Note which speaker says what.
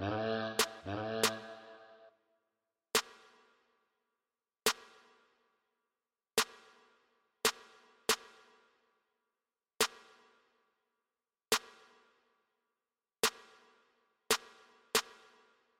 Speaker 1: Uh,